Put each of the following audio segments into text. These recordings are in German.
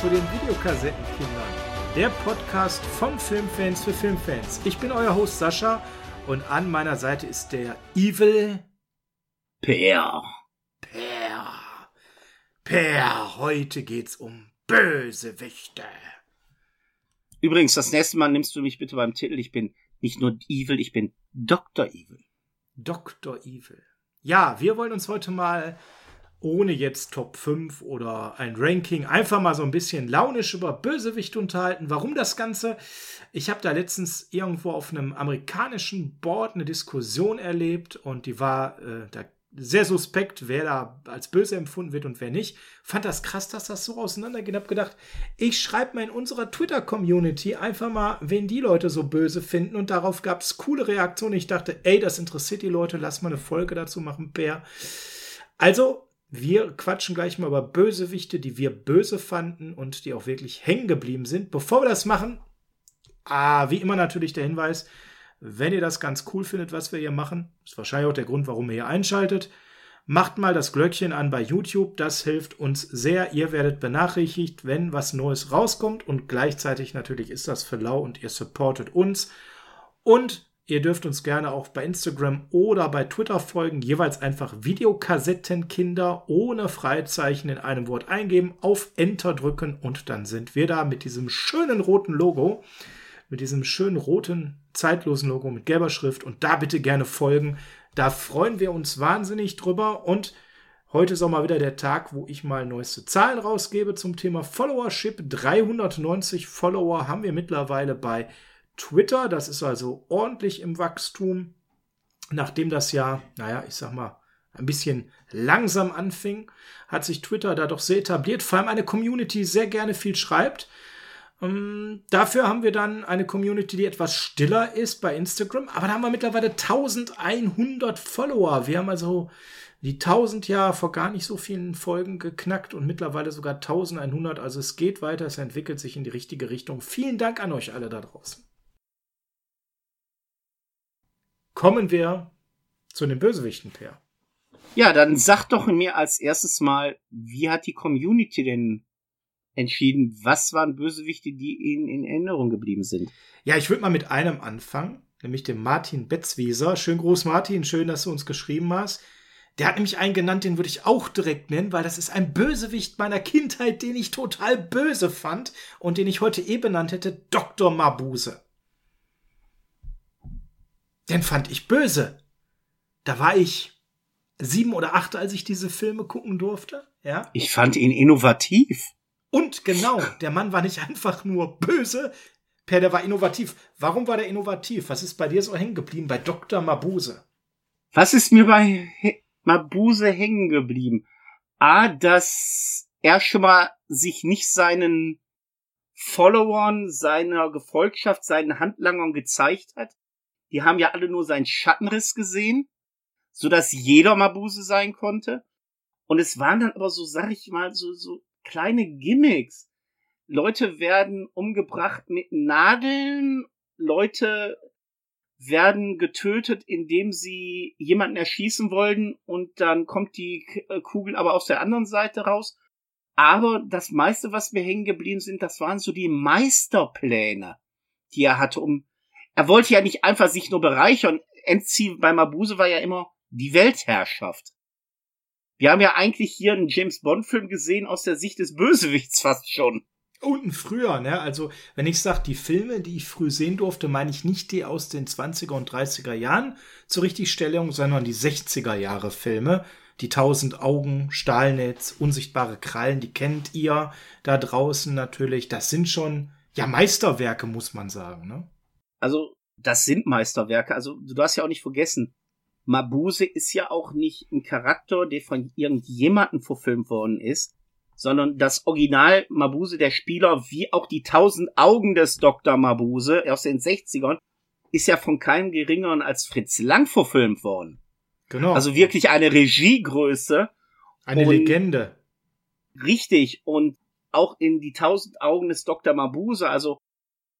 Zu den Videokassettenkindern, der Podcast von Filmfans für Filmfans. Ich bin euer Host Sascha und an meiner Seite ist der Evil Per. Per. Per, heute geht's um Bösewichte. Übrigens, das nächste Mal nimmst du mich bitte beim Titel. Ich bin nicht nur Evil, ich bin Dr. Evil. Dr. Evil. Ja, wir wollen uns heute mal ohne jetzt Top 5 oder ein Ranking einfach mal so ein bisschen launisch über Bösewicht unterhalten. Warum das Ganze? Ich habe da letztens irgendwo auf einem amerikanischen Board eine Diskussion erlebt und die war äh, da sehr suspekt, wer da als böse empfunden wird und wer nicht. Fand das krass, dass das so auseinandergeht. Hab gedacht, ich schreibe mal in unserer Twitter-Community einfach mal, wen die Leute so böse finden. Und darauf gab es coole Reaktionen. Ich dachte, ey, das interessiert die Leute, lass mal eine Folge dazu machen, Bär. Also, wir quatschen gleich mal über Bösewichte, die wir böse fanden und die auch wirklich hängen geblieben sind. Bevor wir das machen, ah, wie immer natürlich der Hinweis, wenn ihr das ganz cool findet, was wir hier machen, ist wahrscheinlich auch der Grund, warum ihr hier einschaltet, macht mal das Glöckchen an bei YouTube. Das hilft uns sehr. Ihr werdet benachrichtigt, wenn was Neues rauskommt und gleichzeitig natürlich ist das für lau und ihr supportet uns. Und Ihr dürft uns gerne auch bei Instagram oder bei Twitter folgen, jeweils einfach Videokassettenkinder ohne Freizeichen in einem Wort eingeben, auf Enter drücken und dann sind wir da mit diesem schönen roten Logo, mit diesem schönen roten zeitlosen Logo mit gelber Schrift und da bitte gerne folgen. Da freuen wir uns wahnsinnig drüber und Heute ist auch mal wieder der Tag, wo ich mal neueste Zahlen rausgebe zum Thema Followership. 390 Follower haben wir mittlerweile bei Twitter. Das ist also ordentlich im Wachstum, nachdem das ja, naja, ich sag mal, ein bisschen langsam anfing, hat sich Twitter da doch sehr etabliert, vor allem eine Community sehr gerne viel schreibt. Ähm, dafür haben wir dann eine Community, die etwas stiller ist bei Instagram, aber da haben wir mittlerweile 1100 Follower. Wir haben also die 1000 ja vor gar nicht so vielen Folgen geknackt und mittlerweile sogar 1100. Also es geht weiter, es entwickelt sich in die richtige Richtung. Vielen Dank an euch alle da draußen. Kommen wir zu den Bösewichten, Per. Ja, dann sag doch mir als erstes mal, wie hat die Community denn entschieden, was waren Bösewichte, die Ihnen in Erinnerung geblieben sind? Ja, ich würde mal mit einem anfangen, nämlich dem Martin Betzwieser. Schön groß, Martin, schön, dass du uns geschrieben hast. Der hat nämlich einen genannt, den würde ich auch direkt nennen, weil das ist ein Bösewicht meiner Kindheit, den ich total böse fand und den ich heute eh benannt hätte, Dr. Mabuse. Den fand ich böse. Da war ich sieben oder acht, als ich diese Filme gucken durfte. Ja. Ich fand ihn innovativ. Und genau, der Mann war nicht einfach nur böse, Per, der war innovativ. Warum war der innovativ? Was ist bei dir so hängen geblieben bei Dr. Mabuse? Was ist mir bei He Mabuse hängen geblieben? A, dass er schon mal sich nicht seinen Followern, seiner Gefolgschaft, seinen Handlangern gezeigt hat, die haben ja alle nur seinen Schattenriss gesehen, so dass jeder Mabuse sein konnte. Und es waren dann aber so, sag ich mal, so, so kleine Gimmicks. Leute werden umgebracht mit Nadeln, Leute werden getötet, indem sie jemanden erschießen wollen und dann kommt die äh, Kugel aber aus der anderen Seite raus. Aber das meiste, was mir hängen geblieben sind, das waren so die Meisterpläne, die er hatte, um er wollte ja nicht einfach sich nur bereichern. Endziel bei Mabuse war ja immer die Weltherrschaft. Wir haben ja eigentlich hier einen James Bond Film gesehen aus der Sicht des Bösewichts fast schon. Und früher, ne? Also, wenn ich sage, die Filme, die ich früh sehen durfte, meine ich nicht die aus den 20er und 30er Jahren zur Richtigstellung, sondern die 60er Jahre Filme. Die tausend Augen, Stahlnetz, unsichtbare Krallen, die kennt ihr da draußen natürlich. Das sind schon, ja, Meisterwerke, muss man sagen, ne? Also, das sind Meisterwerke. Also, du hast ja auch nicht vergessen, Mabuse ist ja auch nicht ein Charakter, der von irgendjemandem verfilmt worden ist, sondern das Original Mabuse, der Spieler, wie auch die tausend Augen des Dr. Mabuse aus den 60ern, ist ja von keinem geringeren als Fritz Lang verfilmt worden. Genau. Also wirklich eine Regiegröße. Eine Legende. Richtig. Und auch in die tausend Augen des Dr. Mabuse, also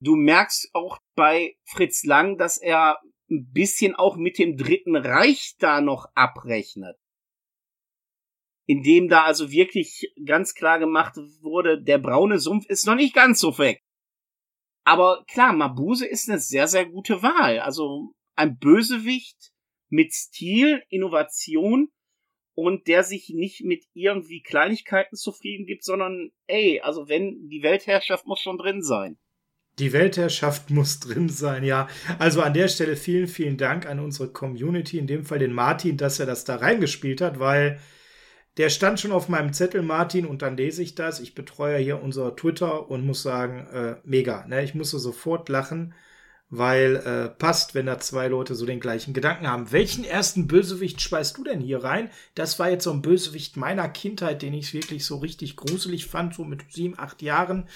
du merkst auch bei Fritz Lang, dass er ein bisschen auch mit dem Dritten Reich da noch abrechnet. in dem da also wirklich ganz klar gemacht wurde, der braune Sumpf ist noch nicht ganz so weg. Aber klar, Mabuse ist eine sehr, sehr gute Wahl. Also ein Bösewicht mit Stil, Innovation und der sich nicht mit irgendwie Kleinigkeiten zufrieden gibt, sondern ey, also wenn die Weltherrschaft muss schon drin sein. Die Weltherrschaft muss drin sein, ja. Also an der Stelle vielen, vielen Dank an unsere Community, in dem Fall den Martin, dass er das da reingespielt hat, weil der stand schon auf meinem Zettel, Martin, und dann lese ich das. Ich betreue hier unser Twitter und muss sagen, äh, mega. Ne? Ich musste sofort lachen, weil äh, passt, wenn da zwei Leute so den gleichen Gedanken haben. Welchen ersten Bösewicht speist du denn hier rein? Das war jetzt so ein Bösewicht meiner Kindheit, den ich wirklich so richtig gruselig fand, so mit sieben, acht Jahren.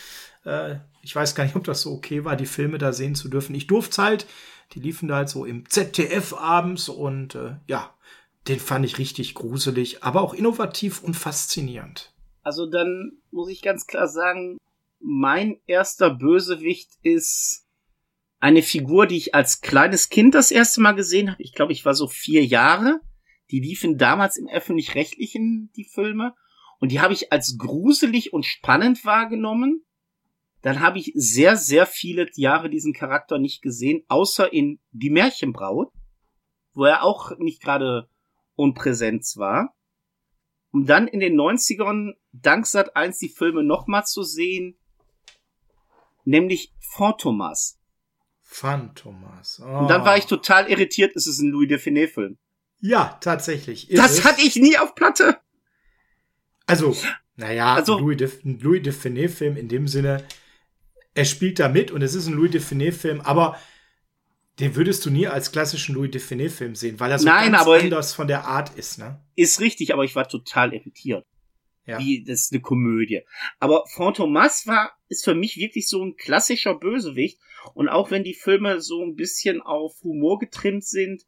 Äh, ich weiß gar nicht, ob das so okay war, die Filme da sehen zu dürfen. Ich durfte halt. Die liefen da halt so im ZDF abends und äh, ja, den fand ich richtig gruselig, aber auch innovativ und faszinierend. Also dann muss ich ganz klar sagen, mein erster Bösewicht ist eine Figur, die ich als kleines Kind das erste Mal gesehen habe. Ich glaube, ich war so vier Jahre. Die liefen damals im öffentlich-rechtlichen, die Filme. Und die habe ich als gruselig und spannend wahrgenommen dann habe ich sehr, sehr viele Jahre diesen Charakter nicht gesehen, außer in Die Märchenbraut, wo er auch nicht gerade unpräsent war. Um dann in den 90ern dank Sat 1 die Filme nochmal zu sehen, nämlich Phantomas. Phantomas. Oh. Und dann war ich total irritiert, es ist ein Louis Define Film. Ja, tatsächlich. das es. hatte ich nie auf Platte. Also, naja, also, Louis, de, Louis Define Film in dem Sinne, er spielt da mit und es ist ein Louis Define-Film, aber den würdest du nie als klassischen Louis Define-Film sehen, weil er so Nein, ganz anders von der Art ist, ne? Ist richtig, aber ich war total irritiert. Ja. Wie, das ist eine Komödie. Aber Fantomas war, ist für mich wirklich so ein klassischer Bösewicht. Und auch wenn die Filme so ein bisschen auf Humor getrimmt sind,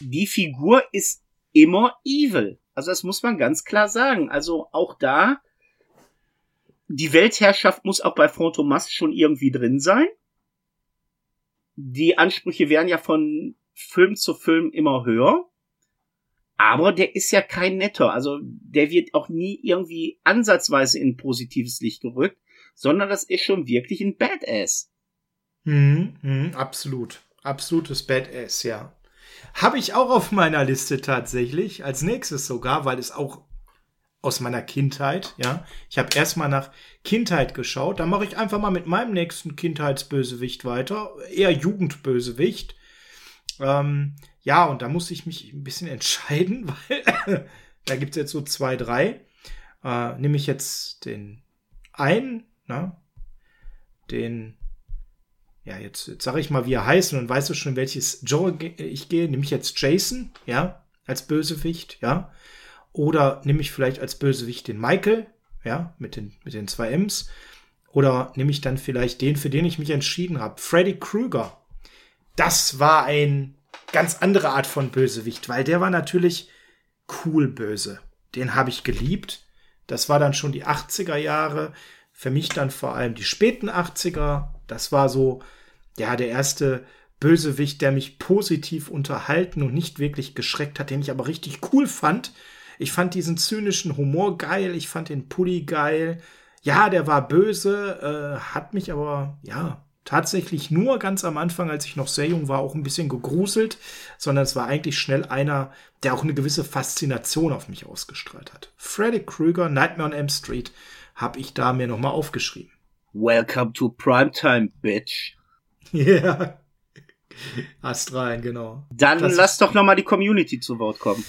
die Figur ist immer evil. Also das muss man ganz klar sagen. Also auch da die Weltherrschaft muss auch bei Phantomas schon irgendwie drin sein. Die Ansprüche werden ja von Film zu Film immer höher. Aber der ist ja kein Netter. Also der wird auch nie irgendwie ansatzweise in positives Licht gerückt, sondern das ist schon wirklich ein Badass. Mhm, mh, absolut. Absolutes Badass, ja. Habe ich auch auf meiner Liste tatsächlich, als nächstes sogar, weil es auch aus meiner Kindheit, ja. Ich habe erstmal nach Kindheit geschaut, dann mache ich einfach mal mit meinem nächsten Kindheitsbösewicht weiter, eher Jugendbösewicht. Ähm, ja, und da muss ich mich ein bisschen entscheiden, weil da gibt's jetzt so zwei, drei. Äh, nehme ich jetzt den einen, ne? den, ja, jetzt, jetzt sage ich mal, wie er heißt, und dann weißt du schon, welches Genre ich gehe. Nehme ich jetzt Jason, ja, als Bösewicht, ja. Oder nehme ich vielleicht als Bösewicht den Michael, ja, mit den, mit den zwei M's. Oder nehme ich dann vielleicht den, für den ich mich entschieden habe, Freddy Krueger. Das war ein ganz andere Art von Bösewicht, weil der war natürlich cool böse. Den habe ich geliebt. Das war dann schon die 80er Jahre. Für mich dann vor allem die späten 80er. Das war so, ja, der erste Bösewicht, der mich positiv unterhalten und nicht wirklich geschreckt hat, den ich aber richtig cool fand. Ich fand diesen zynischen Humor geil, ich fand den Pulli geil. Ja, der war böse, äh, hat mich aber, ja, tatsächlich nur ganz am Anfang, als ich noch sehr jung war, auch ein bisschen gegruselt, sondern es war eigentlich schnell einer, der auch eine gewisse Faszination auf mich ausgestrahlt hat. Freddy Krueger, Nightmare on M Street, habe ich da mir nochmal aufgeschrieben. Welcome to Primetime, Bitch. Ja. Yeah. Hast rein, genau. Dann das lass doch nochmal die Community zu Wort kommen.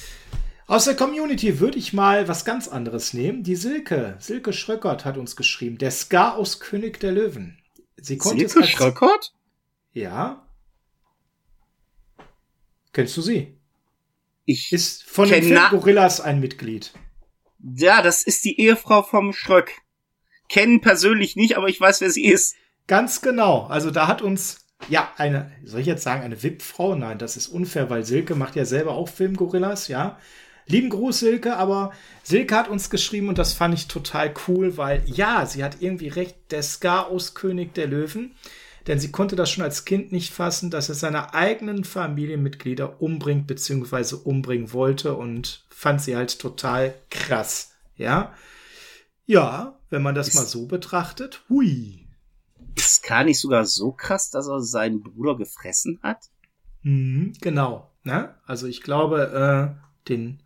Aus der Community würde ich mal was ganz anderes nehmen. Die Silke, Silke Schröckert hat uns geschrieben. Der Ska aus König der Löwen. Sie konnte Silke als... Schröckert? Ja. Kennst du sie? Ich ist von den Film Gorillas ein Mitglied. Ja, das ist die Ehefrau vom Schröck. Kennen persönlich nicht, aber ich weiß, wer sie ist. Ganz genau. Also da hat uns ja, eine, soll ich jetzt sagen, eine VIP-Frau? Nein, das ist unfair, weil Silke macht ja selber auch Filmgorillas, ja. Lieben Gruß, Silke, aber Silke hat uns geschrieben und das fand ich total cool, weil ja, sie hat irgendwie recht, der Ska aus König der Löwen. denn sie konnte das schon als Kind nicht fassen, dass er seine eigenen Familienmitglieder umbringt bzw. umbringen wollte und fand sie halt total krass. Ja, ja, wenn man das ist, mal so betrachtet, hui. Ist gar nicht sogar so krass, dass er seinen Bruder gefressen hat? Mhm, genau. Ne? Also ich glaube, äh, den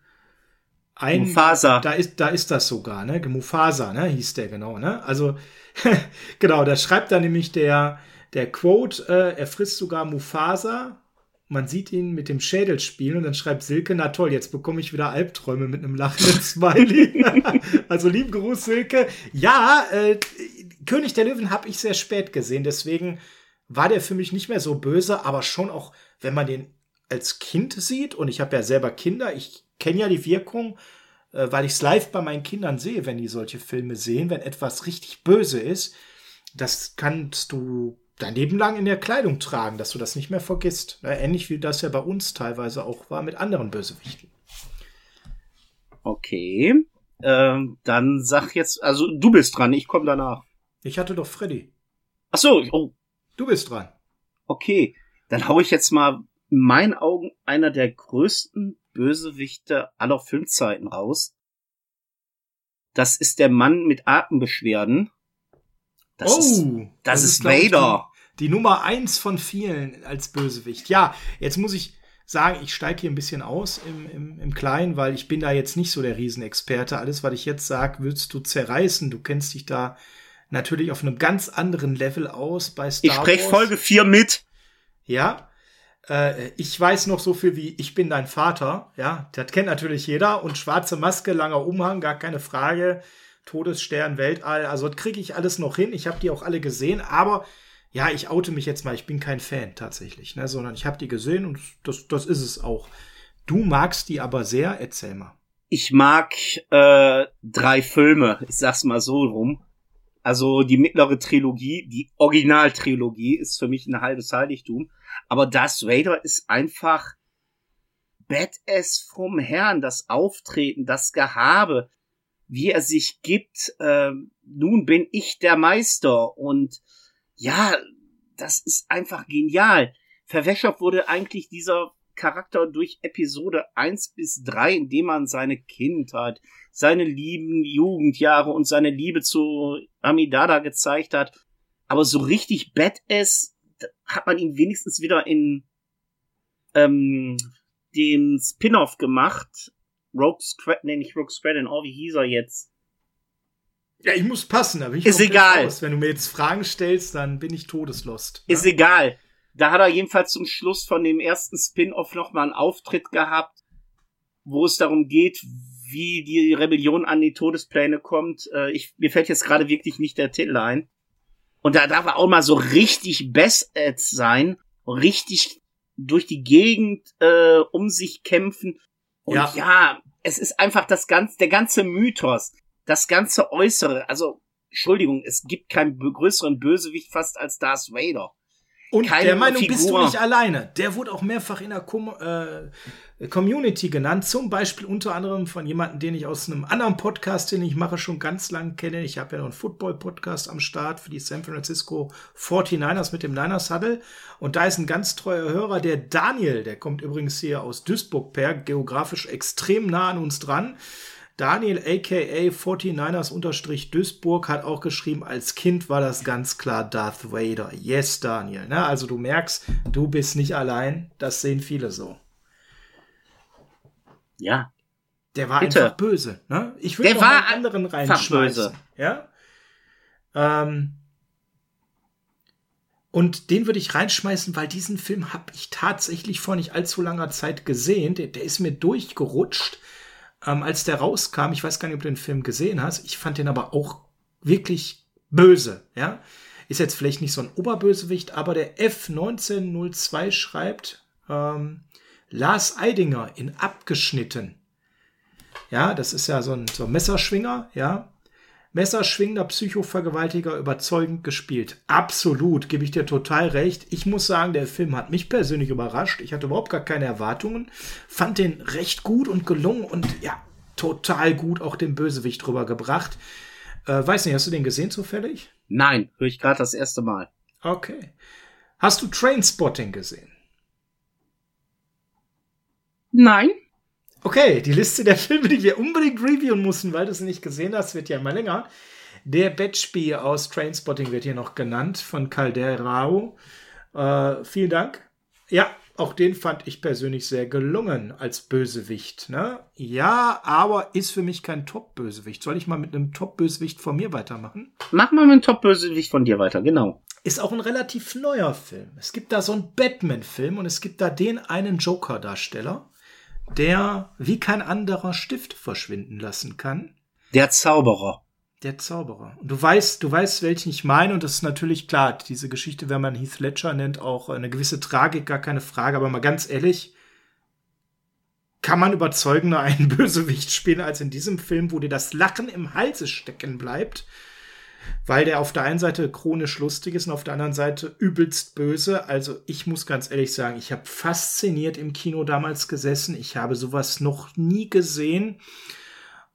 ein, Mufasa. Da ist, da ist das sogar, ne? Mufasa, ne? Hieß der genau, ne? Also, genau, da schreibt da nämlich der, der Quote, äh, er frisst sogar Mufasa. Man sieht ihn mit dem Schädel spielen und dann schreibt Silke, na toll, jetzt bekomme ich wieder Albträume mit einem lachenden Smiley. also lieben Gruß, Silke. Ja, äh, König der Löwen habe ich sehr spät gesehen, deswegen war der für mich nicht mehr so böse, aber schon auch, wenn man den als Kind sieht, und ich habe ja selber Kinder, ich kenne ja die Wirkung, äh, weil ich es live bei meinen Kindern sehe, wenn die solche Filme sehen, wenn etwas richtig böse ist, das kannst du dein Leben lang in der Kleidung tragen, dass du das nicht mehr vergisst. Ja, ähnlich wie das ja bei uns teilweise auch war mit anderen Bösewichten. Okay. Ähm, dann sag jetzt, also du bist dran, ich komme danach. Ich hatte doch Freddy. Ach so, oh. Du bist dran. Okay, dann hau ich jetzt mal in meinen Augen einer der größten Bösewichte aller Filmzeiten raus. Das ist der Mann mit Atembeschwerden. Das oh, ist, das, das ist, ist Vader. Die, die, Nummer eins von vielen als Bösewicht. Ja, jetzt muss ich sagen, ich steige hier ein bisschen aus im, im, im Kleinen, weil ich bin da jetzt nicht so der Riesenexperte. Alles, was ich jetzt sage, würdest du zerreißen. Du kennst dich da natürlich auf einem ganz anderen Level aus bei Star Ich spreche Folge 4 mit. Ja, äh, ich weiß noch so viel wie Ich bin dein Vater. Ja, das kennt natürlich jeder. Und schwarze Maske, langer Umhang, gar keine Frage. Todesstern, Weltall. Also das kriege ich alles noch hin. Ich habe die auch alle gesehen. Aber ja, ich oute mich jetzt mal. Ich bin kein Fan tatsächlich, ne? sondern ich habe die gesehen und das, das ist es auch. Du magst die aber sehr. Erzähl mal. Ich mag äh, drei Filme. Ich sag's mal so rum. Also die mittlere Trilogie, die Originaltrilogie ist für mich ein halbes Heiligtum. Aber Darth Vader ist einfach Badass vom Herrn, das Auftreten, das Gehabe, wie er sich gibt. Äh, nun bin ich der Meister und ja, das ist einfach genial. Verwäschert wurde eigentlich dieser Charakter durch Episode 1 bis 3, indem man seine Kindheit, seine lieben Jugendjahre und seine Liebe zu Amidada gezeigt hat. Aber so richtig Badass hat man ihn wenigstens wieder in ähm, dem Spin-off gemacht. Rogue Squad, nee, nicht Rogue Squadron, oh, wie hieß er jetzt? Ja, ich muss passen, aber ich Ist egal. Raus. Wenn du mir jetzt Fragen stellst, dann bin ich todeslost. Ne? Ist egal. Da hat er jedenfalls zum Schluss von dem ersten Spin-off nochmal einen Auftritt gehabt, wo es darum geht, wie die Rebellion an die Todespläne kommt. Äh, ich, mir fällt jetzt gerade wirklich nicht der Titel ein. Und da darf er auch mal so richtig best sein, richtig durch die Gegend äh, um sich kämpfen. Und ja. ja, es ist einfach das ganze, der ganze Mythos, das ganze Äußere. Also, Entschuldigung, es gibt keinen größeren Bösewicht fast als Darth Vader. Und Keine der Meinung Figur. bist du nicht alleine. Der wurde auch mehrfach in der Com äh, Community genannt. Zum Beispiel unter anderem von jemandem, den ich aus einem anderen Podcast, den ich mache, schon ganz lang kenne. Ich habe ja noch einen Football-Podcast am Start für die San Francisco 49ers mit dem Niners Huddle. Und da ist ein ganz treuer Hörer, der Daniel, der kommt übrigens hier aus Duisburg per, geografisch extrem nah an uns dran. Daniel aka 49ers Duisburg hat auch geschrieben, als Kind war das ganz klar Darth Vader. Yes, Daniel. Ne? Also du merkst, du bist nicht allein. Das sehen viele so. Ja. Der war Bitte. einfach böse. Ne? Ich würde noch einen anderen reinschmeißen. Ja. Ähm, und den würde ich reinschmeißen, weil diesen Film habe ich tatsächlich vor nicht allzu langer Zeit gesehen. Der, der ist mir durchgerutscht ähm, als der rauskam, ich weiß gar nicht, ob du den Film gesehen hast, ich fand den aber auch wirklich böse, ja. Ist jetzt vielleicht nicht so ein Oberbösewicht, aber der F1902 schreibt ähm, Lars Eidinger in Abgeschnitten. Ja, das ist ja so ein, so ein Messerschwinger, ja. Messerschwingender Psychovergewaltiger überzeugend gespielt. Absolut, gebe ich dir total recht. Ich muss sagen, der Film hat mich persönlich überrascht. Ich hatte überhaupt gar keine Erwartungen. Fand den recht gut und gelungen und ja, total gut auch den Bösewicht drüber gebracht. Äh, weiß nicht, hast du den gesehen zufällig? Nein, höre ich gerade das erste Mal. Okay. Hast du Trainspotting gesehen? Nein. Okay, die Liste der Filme, die wir unbedingt reviewen mussten, weil du sie nicht gesehen hast, wird ja immer länger. Der Batchby aus Trainspotting wird hier noch genannt von Calderao. Äh, vielen Dank. Ja, auch den fand ich persönlich sehr gelungen als Bösewicht. Ne? Ja, aber ist für mich kein Top-Bösewicht. Soll ich mal mit einem Top-Bösewicht von mir weitermachen? Mach mal mit einem Top-Bösewicht von dir weiter, genau. Ist auch ein relativ neuer Film. Es gibt da so einen Batman-Film und es gibt da den einen Joker-Darsteller, der wie kein anderer Stift verschwinden lassen kann. Der Zauberer. Der Zauberer. Und du weißt, du weißt, welchen ich meine, und das ist natürlich klar, diese Geschichte, wenn man Heath Ledger nennt, auch eine gewisse Tragik, gar keine Frage, aber mal ganz ehrlich, kann man überzeugender einen Bösewicht spielen als in diesem Film, wo dir das Lachen im Halse stecken bleibt, weil der auf der einen Seite chronisch lustig ist und auf der anderen Seite übelst böse. Also ich muss ganz ehrlich sagen, ich habe fasziniert im Kino damals gesessen. Ich habe sowas noch nie gesehen.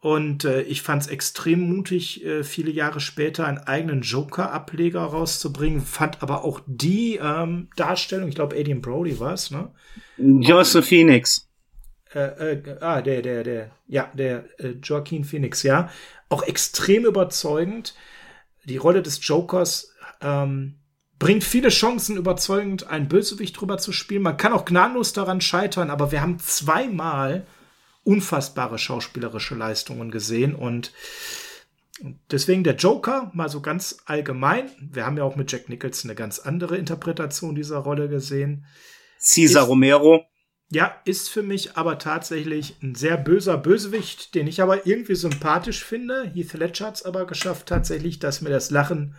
Und äh, ich fand es extrem mutig, äh, viele Jahre später einen eigenen Joker-Ableger rauszubringen. Fand aber auch die ähm, Darstellung, ich glaube, Adrian Brody war es, ne? Joseph Phoenix. Äh, äh, ah, der, der, der, ja, der äh, Joaquin Phoenix, ja. Auch extrem überzeugend. Die Rolle des Jokers ähm, bringt viele Chancen, überzeugend einen Bösewicht drüber zu spielen. Man kann auch gnadenlos daran scheitern, aber wir haben zweimal unfassbare schauspielerische Leistungen gesehen und deswegen der Joker mal so ganz allgemein. Wir haben ja auch mit Jack Nicholson eine ganz andere Interpretation dieser Rolle gesehen. Cesar Romero. Ja, ist für mich aber tatsächlich ein sehr böser Bösewicht, den ich aber irgendwie sympathisch finde. Heath Ledger hat es aber geschafft tatsächlich, dass mir das Lachen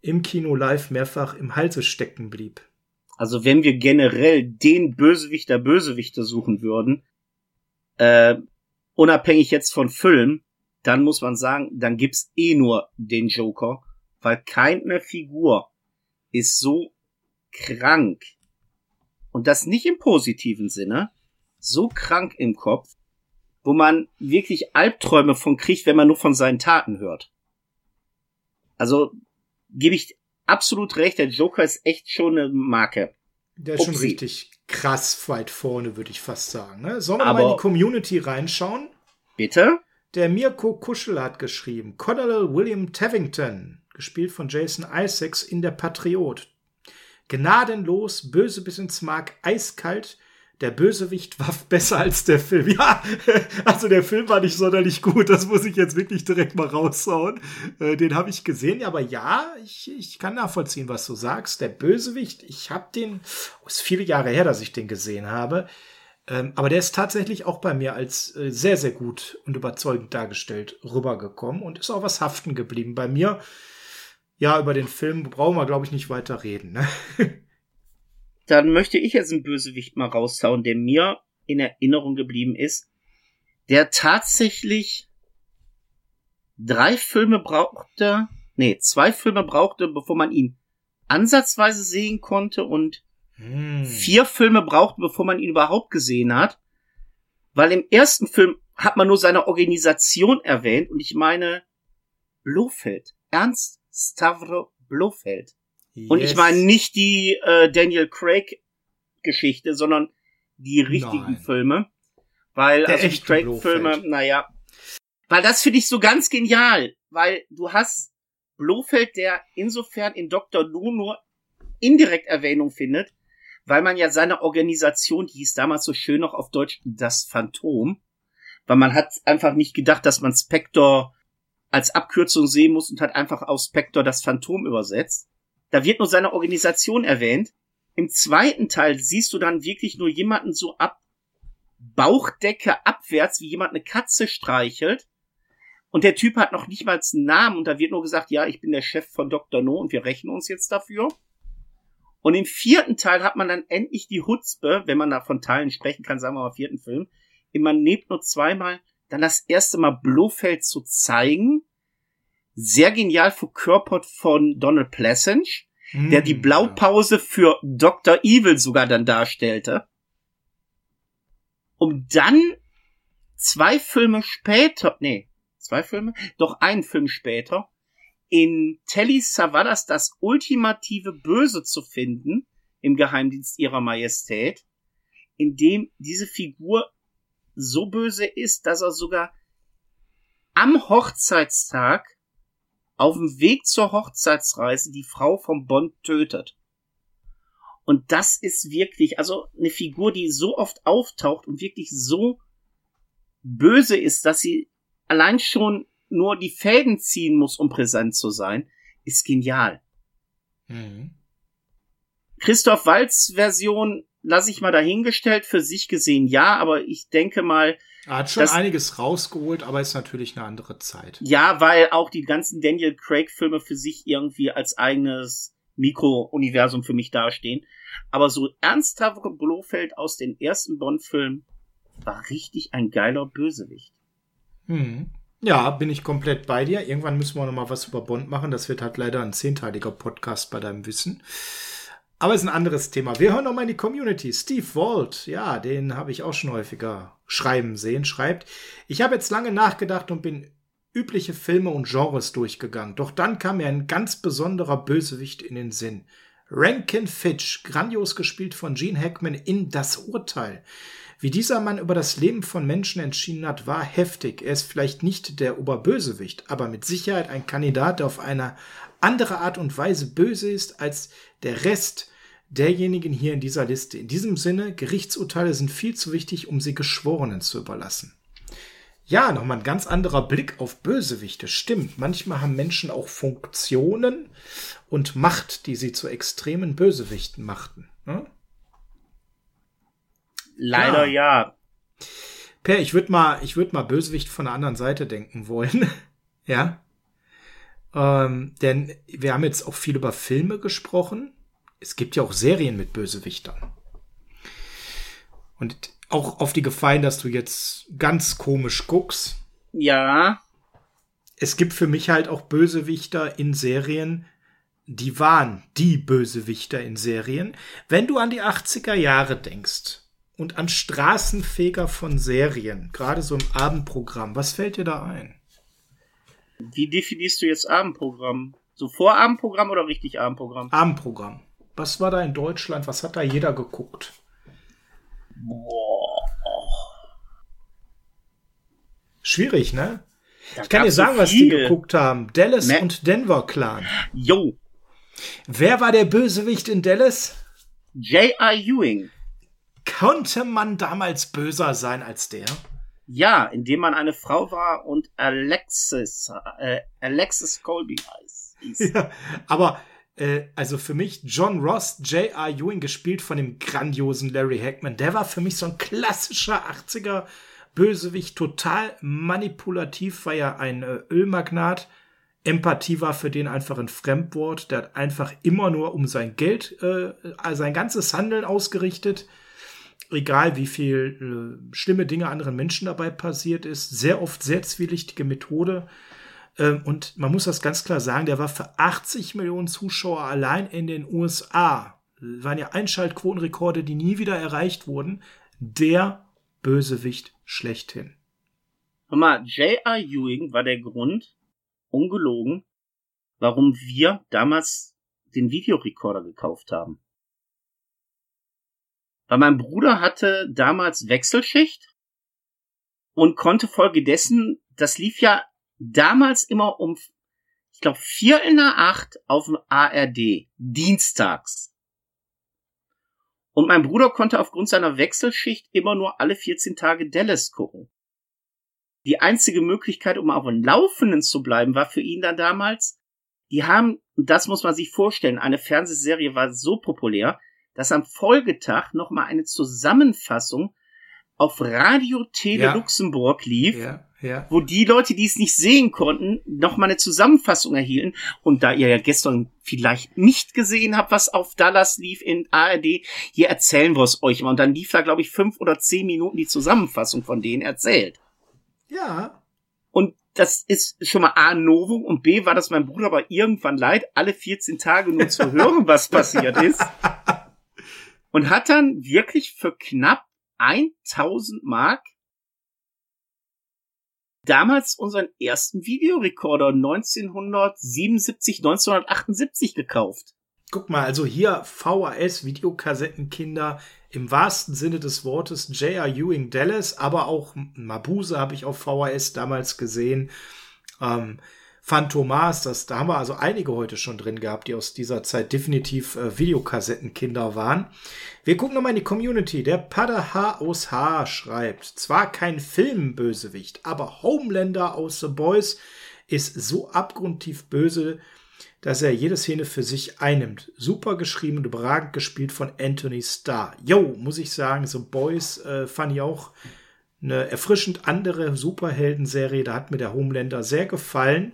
im Kino live mehrfach im Halse stecken blieb. Also wenn wir generell den Bösewicht der Bösewichte suchen würden, äh, unabhängig jetzt von Film, dann muss man sagen, dann gibt's eh nur den Joker, weil keine Figur ist so krank und das nicht im positiven Sinne, so krank im Kopf, wo man wirklich Albträume von kriegt, wenn man nur von seinen Taten hört. Also gebe ich absolut recht, der Joker ist echt schon eine Marke. Der ist Upsi. schon richtig krass weit vorne, würde ich fast sagen. Ne? Sollen wir Aber mal in die Community reinschauen? Bitte? Der Mirko Kuschel hat geschrieben, Colonel William Tevington, gespielt von Jason Isaacs in Der Patriot. Gnadenlos, böse bis ins Mark, eiskalt, der Bösewicht war besser als der Film. Ja, also der Film war nicht sonderlich gut. Das muss ich jetzt wirklich direkt mal raushauen. Äh, den habe ich gesehen. Aber ja, ich, ich kann nachvollziehen, was du sagst. Der Bösewicht, ich habe den, oh, ist viele Jahre her, dass ich den gesehen habe. Ähm, aber der ist tatsächlich auch bei mir als äh, sehr, sehr gut und überzeugend dargestellt rübergekommen und ist auch was haften geblieben. Bei mir, ja, über den Film brauchen wir, glaube ich, nicht weiter reden. Ne? dann möchte ich jetzt einen Bösewicht mal raushauen, der mir in Erinnerung geblieben ist, der tatsächlich drei Filme brauchte, nee, zwei Filme brauchte, bevor man ihn ansatzweise sehen konnte und hm. vier Filme brauchte, bevor man ihn überhaupt gesehen hat. Weil im ersten Film hat man nur seine Organisation erwähnt und ich meine Blofeld. Ernst Stavro Blofeld. Yes. Und ich meine nicht die äh, Daniel Craig Geschichte, sondern die richtigen Nein. Filme. Weil Der also die Craig-Filme, naja. Weil das finde ich so ganz genial. Weil du hast Blofeld, der insofern in Dr. No nur indirekt Erwähnung findet, weil man ja seine Organisation, die hieß damals so schön noch auf Deutsch das Phantom, weil man hat einfach nicht gedacht, dass man Spector als Abkürzung sehen muss und hat einfach auf Spector das Phantom übersetzt. Da wird nur seine Organisation erwähnt. Im zweiten Teil siehst du dann wirklich nur jemanden so ab Bauchdecke abwärts, wie jemand eine Katze streichelt. Und der Typ hat noch nicht mal einen Namen und da wird nur gesagt, ja, ich bin der Chef von Dr. No und wir rechnen uns jetzt dafür. Und im vierten Teil hat man dann endlich die Hutzpe, wenn man da von Teilen sprechen kann, sagen wir mal vierten Film, man nimmt nur zweimal dann das erste Mal Blofeld zu zeigen sehr genial verkörpert von Donald Pleasence, mm, der die hm, Blaupause für Dr. Evil sogar dann darstellte. Um dann zwei Filme später, nee, zwei Filme, doch einen Film später, in Telly Savalas das ultimative Böse zu finden im Geheimdienst ihrer Majestät, in dem diese Figur so böse ist, dass er sogar am Hochzeitstag auf dem Weg zur Hochzeitsreise die Frau vom Bond tötet. Und das ist wirklich, also eine Figur, die so oft auftaucht und wirklich so böse ist, dass sie allein schon nur die Fäden ziehen muss, um präsent zu sein, ist genial. Mhm. Christoph Walz Version lasse ich mal dahingestellt, für sich gesehen ja, aber ich denke mal. Er hat schon dass, einiges rausgeholt, aber ist natürlich eine andere Zeit. Ja, weil auch die ganzen Daniel Craig-Filme für sich irgendwie als eigenes Mikro-Universum für mich dastehen. Aber so ernsthaft Blofeld aus den ersten Bond-Filmen war richtig ein geiler Bösewicht. Hm. Ja, bin ich komplett bei dir. Irgendwann müssen wir noch mal was über Bond machen. Das wird halt leider ein zehnteiliger Podcast bei deinem Wissen. Aber ist ein anderes Thema. Wir hören noch mal in die Community. Steve Walt, ja, den habe ich auch schon häufiger schreiben sehen, schreibt, ich habe jetzt lange nachgedacht und bin übliche Filme und Genres durchgegangen. Doch dann kam mir ein ganz besonderer Bösewicht in den Sinn. Rankin Fitch, grandios gespielt von Gene Hackman in Das Urteil. Wie dieser Mann über das Leben von Menschen entschieden hat, war heftig. Er ist vielleicht nicht der Oberbösewicht, aber mit Sicherheit ein Kandidat, der auf eine andere Art und Weise böse ist als der Rest derjenigen hier in dieser Liste. In diesem Sinne, Gerichtsurteile sind viel zu wichtig, um sie Geschworenen zu überlassen. Ja, nochmal ein ganz anderer Blick auf Bösewichte. Stimmt, manchmal haben Menschen auch Funktionen und Macht, die sie zu extremen Bösewichten machten. Ne? Leider ja. ja. Per, ich würde mal, ich würde mal Bösewicht von der anderen Seite denken wollen. ja. Ähm, denn wir haben jetzt auch viel über Filme gesprochen. Es gibt ja auch Serien mit Bösewichtern. Und auch auf die Gefallen, dass du jetzt ganz komisch guckst. Ja. Es gibt für mich halt auch Bösewichter in Serien, die waren die Bösewichter in Serien. Wenn du an die 80er Jahre denkst, und an Straßenfeger von Serien, gerade so im Abendprogramm. Was fällt dir da ein? Wie definierst du jetzt Abendprogramm? So Vorabendprogramm oder richtig Abendprogramm? Abendprogramm. Was war da in Deutschland? Was hat da jeder geguckt? Boah. Schwierig, ne? Da ich kann dir sagen, so was die geguckt haben. Dallas ne? und Denver Clan. Jo. Wer war der Bösewicht in Dallas? J.R. Ewing. Konnte man damals böser sein als der? Ja, indem man eine Frau war und Alexis, äh, Alexis Colby hieß. Ja, aber äh, also für mich John Ross, J.R. Ewing gespielt von dem grandiosen Larry Hackman, der war für mich so ein klassischer 80er Bösewicht, total manipulativ, war ja ein äh, Ölmagnat. Empathie war für den einfach ein Fremdwort. Der hat einfach immer nur um sein Geld, äh, sein ganzes Handeln ausgerichtet egal wie viel äh, schlimme Dinge anderen Menschen dabei passiert ist, sehr oft sehr zwielichtige Methode. Ähm, und man muss das ganz klar sagen, der war für 80 Millionen Zuschauer allein in den USA, das waren ja Einschaltquotenrekorde, die nie wieder erreicht wurden, der Bösewicht schlechthin. Hör mal, J.R. Ewing war der Grund, ungelogen, warum wir damals den Videorekorder gekauft haben. Weil mein Bruder hatte damals Wechselschicht und konnte folgedessen, das lief ja damals immer um, ich glaube, vier in der acht auf dem ARD, dienstags. Und mein Bruder konnte aufgrund seiner Wechselschicht immer nur alle 14 Tage Dallas gucken. Die einzige Möglichkeit, um auf dem Laufenden zu bleiben, war für ihn dann damals, die haben, das muss man sich vorstellen, eine Fernsehserie war so populär, dass am Folgetag nochmal eine Zusammenfassung auf Radio Tele ja. Luxemburg lief, ja, ja. wo die Leute, die es nicht sehen konnten, nochmal eine Zusammenfassung erhielten. Und da ihr ja gestern vielleicht nicht gesehen habt, was auf Dallas lief in ARD, hier erzählen wir es euch mal. Und dann lief da, glaube ich, fünf oder zehn Minuten die Zusammenfassung von denen erzählt. Ja. Und das ist schon mal A, Novum und B, war das mein Bruder aber irgendwann leid, alle 14 Tage nur zu hören, was passiert ist. und hat dann wirklich für knapp 1000 Mark damals unseren ersten Videorekorder 1977, 1978 gekauft. Guck mal, also hier VHS, Videokassettenkinder im wahrsten Sinne des Wortes J.R. Ewing Dallas, aber auch Mabuse habe ich auf VHS damals gesehen. Ähm, Phantomas, das, da haben wir also einige heute schon drin gehabt, die aus dieser Zeit definitiv äh, Videokassettenkinder waren. Wir gucken nochmal in die Community. Der Pader H aus H schreibt, zwar kein Filmbösewicht, aber Homelander aus The Boys ist so abgrundtief böse, dass er jede Szene für sich einnimmt. Super geschrieben und überragend gespielt von Anthony Starr. Yo, muss ich sagen, The Boys äh, fand ich auch eine erfrischend andere Superhelden-Serie. Da hat mir der Homelander sehr gefallen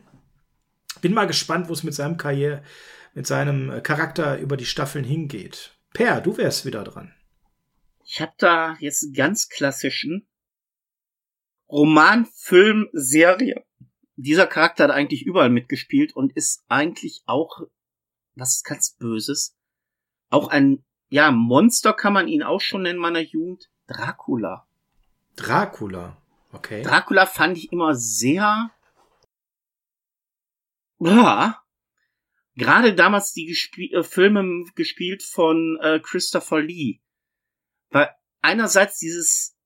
bin mal gespannt, wo es mit seinem Karriere, mit seinem äh, Charakter über die Staffeln hingeht. Per, du wärst wieder dran. Ich habe da jetzt einen ganz klassischen Roman, Film, Serie. Dieser Charakter hat eigentlich überall mitgespielt und ist eigentlich auch was ganz Böses. Auch ein, ja, Monster kann man ihn auch schon nennen meiner Jugend. Dracula. Dracula, okay. Dracula fand ich immer sehr ja. Gerade damals die gespie äh, Filme gespielt von äh, Christopher Lee. Weil einerseits dieses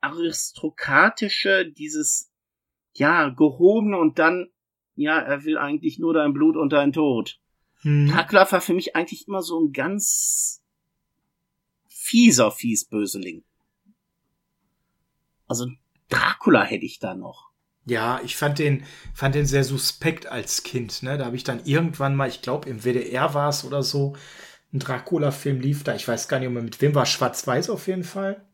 aristokratische, dieses ja, gehobene und dann, ja, er will eigentlich nur dein Blut und dein Tod. Hm. Dracula war für mich eigentlich immer so ein ganz fieser Fiesböseling. Also Dracula hätte ich da noch. Ja, ich fand den, fand den sehr suspekt als Kind. Ne? Da habe ich dann irgendwann mal, ich glaube im WDR war es oder so, ein Dracula-Film lief da. Ich weiß gar nicht mehr mit wem war, schwarz-weiß auf jeden Fall.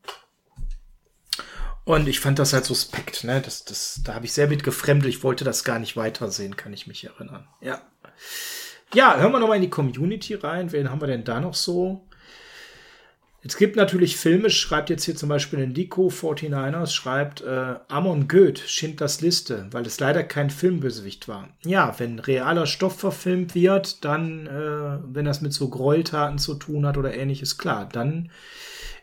Und ich fand das halt suspekt, ne? Das, das, da habe ich sehr mit gefremdet. Ich wollte das gar nicht weitersehen, kann ich mich erinnern. Ja. Ja, hören wir nochmal in die Community rein. Wen haben wir denn da noch so? Es gibt natürlich Filme, schreibt jetzt hier zum Beispiel in Dico 49ers, schreibt äh, Amon Goeth, Schindlers Liste, weil es leider kein Filmbösewicht war. Ja, wenn realer Stoff verfilmt wird, dann, äh, wenn das mit so Gräueltaten zu tun hat oder ähnliches, klar, dann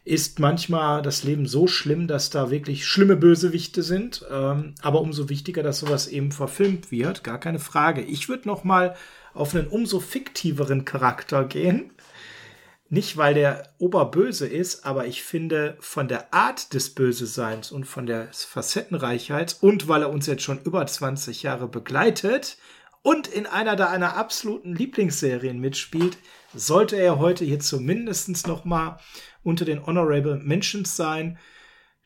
ist manchmal das Leben so schlimm, dass da wirklich schlimme Bösewichte sind. Ähm, aber umso wichtiger, dass sowas eben verfilmt wird, gar keine Frage. Ich würde noch mal auf einen umso fiktiveren Charakter gehen nicht, weil der Oberböse ist, aber ich finde von der Art des Böseseins und von der Facettenreichheit und weil er uns jetzt schon über 20 Jahre begleitet und in einer der einer absoluten Lieblingsserien mitspielt, sollte er heute hier zumindest noch mal unter den Honorable Mentions sein.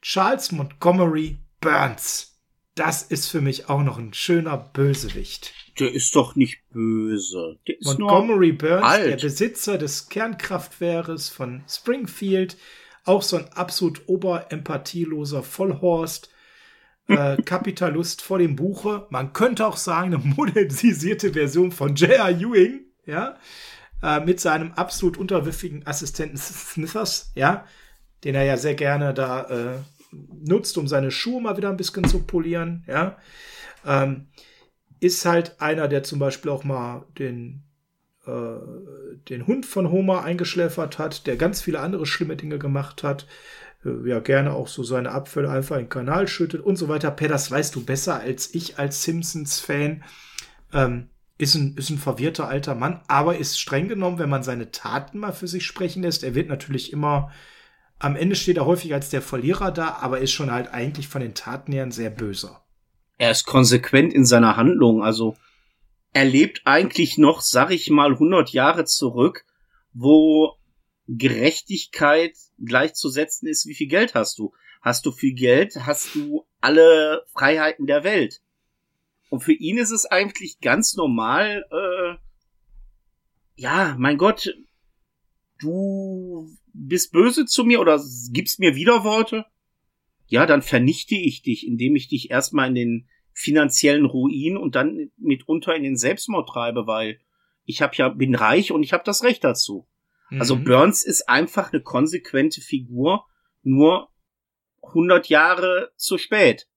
Charles Montgomery Burns. Das ist für mich auch noch ein schöner Bösewicht der ist doch nicht böse. Der ist Montgomery Burns, alt. der Besitzer des Kernkraftwerkes von Springfield, auch so ein absolut oberempathieloser Vollhorst, äh, Kapitalist vor dem Buche. Man könnte auch sagen, eine modernisierte Version von J.R. Ewing, ja, äh, mit seinem absolut unterwürfigen Assistenten Smithers, ja, den er ja sehr gerne da äh, nutzt, um seine Schuhe mal wieder ein bisschen zu polieren, ja. Ähm, ist halt einer, der zum Beispiel auch mal den, äh, den Hund von Homer eingeschläfert hat, der ganz viele andere schlimme Dinge gemacht hat, äh, ja gerne auch so seine Abfälle einfach in den Kanal schüttet und so weiter. Per, das weißt du besser als ich als Simpsons-Fan. Ähm, ist ein, ist ein verwirrter alter Mann, aber ist streng genommen, wenn man seine Taten mal für sich sprechen lässt. Er wird natürlich immer, am Ende steht er häufig als der Verlierer da, aber ist schon halt eigentlich von den Taten her ein sehr böser er ist konsequent in seiner Handlung. Also er lebt eigentlich noch, sag ich mal, 100 Jahre zurück, wo Gerechtigkeit gleichzusetzen ist, wie viel Geld hast du? Hast du viel Geld, hast du alle Freiheiten der Welt. Und für ihn ist es eigentlich ganz normal, äh, ja, mein Gott, du bist böse zu mir oder gibst mir Widerworte ja, dann vernichte ich dich, indem ich dich erstmal in den finanziellen Ruin und dann mitunter in den Selbstmord treibe, weil ich hab ja bin reich und ich habe das Recht dazu. Also mhm. Also Burns ist einfach eine konsequente Figur, nur 100 Jahre zu spät.